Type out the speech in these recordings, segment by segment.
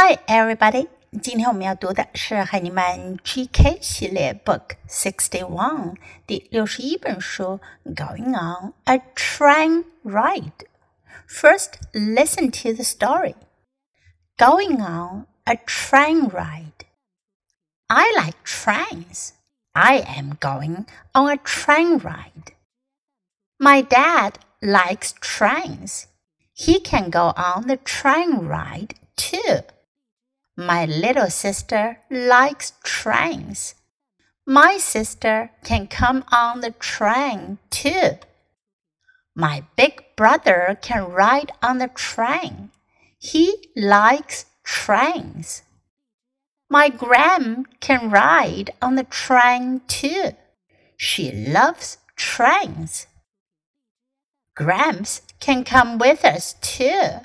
Hi, everybody！今天我们要读的是海尼曼 GK 系列 Book Sixty One 第六十一本书《Going on a Train Ride》。First, listen to the story. Going on a train ride. I like trains. I am going on a train ride. My dad likes trains. He can go on the train ride too. My little sister likes trains. My sister can come on the train too. My big brother can ride on the train. He likes trains. My gram can ride on the train too. She loves trains. Gramps can come with us too.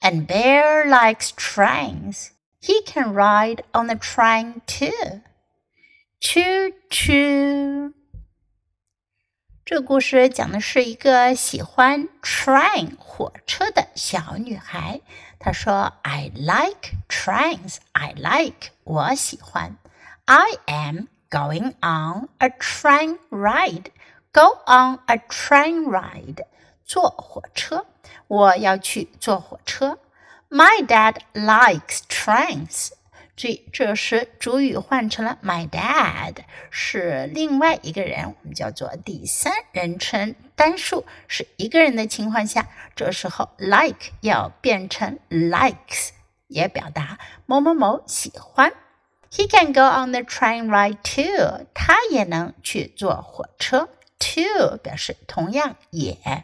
And Bear likes trains. He can ride on the train too. Choo choo. 这个故事讲的是一个喜欢 train 火车的小女孩。她说：“I like trains. I like 我喜欢。I am going on a train ride. Go on a train ride. 坐火车。我要去坐火车。My dad likes trains。注意，这时主语换成了 my dad，是另外一个人，我们叫做第三人称单数，是一个人的情况下，这时候 like 要变成 likes，也表达某某某喜欢。He can go on the train ride too。他也能去坐火车。Too 表示同样也。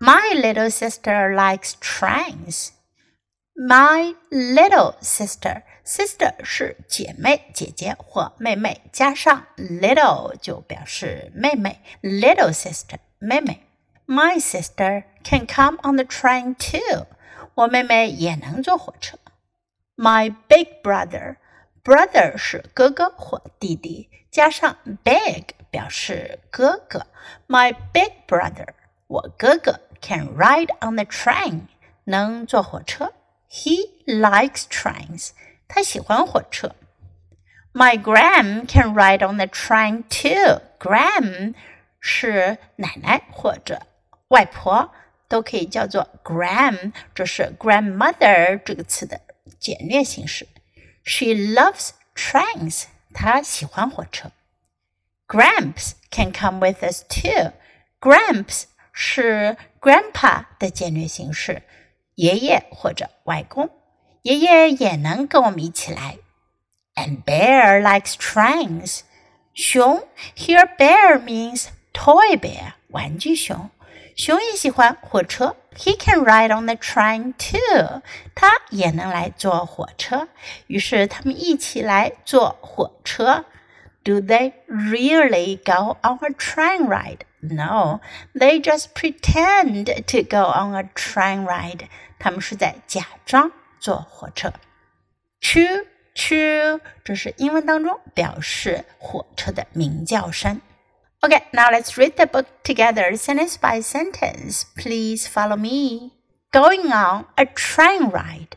My little sister likes trains. My little sister, sister 是姐妹、姐姐或妹妹，加上 little 就表示妹妹。Little sister，妹妹。My sister can come on the train too. 我妹妹也能坐火车。My big brother, brother 是哥哥或弟弟，加上 big 表示哥哥。My big brother，我哥哥。 can ride on the train，能坐火车。He likes trains，他喜欢火车。My gram can ride on the train too. Gram 是奶奶或者外婆，都可以叫做 gram，这是 grandmother 这个词的简略形式。She loves trains，她喜欢火车。Gramps can come with us too. Gramps 是 grandpa 的简略形式，爷爷或者外公。爷爷也能跟我们一起来。And bear likes trains。熊，here bear means toy bear，玩具熊。熊也喜欢火车。He can ride on the train too。他也能来坐火车。于是他们一起来坐火车。Do they really go on a train ride? No, they just pretend to go on a train ride. 他们是在假装坐火车。Choo choo，这是英文当中表示火车的鸣叫声。Okay, now let's read the book together, sentence by sentence. Please follow me. Going on a train ride.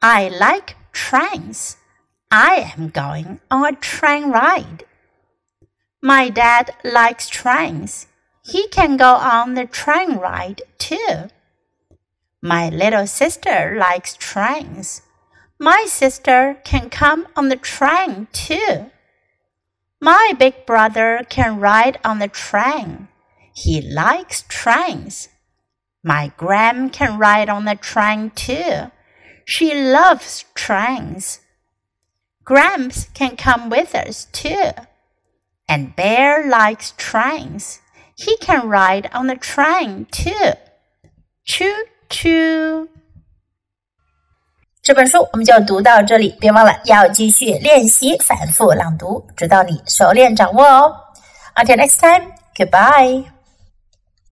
I like trains. I am going on a train ride. My dad likes trains. He can go on the train ride too. My little sister likes trains. My sister can come on the train too. My big brother can ride on the train. He likes trains. My gram can ride on the train too. She loves trains. Gramps can come with us too. And Bear likes trains. He can ride on the train too. Choo choo. 这本书我们就读到这里，别忘了要继续练习反复朗读，直到你熟练掌握哦。Until next time, goodbye.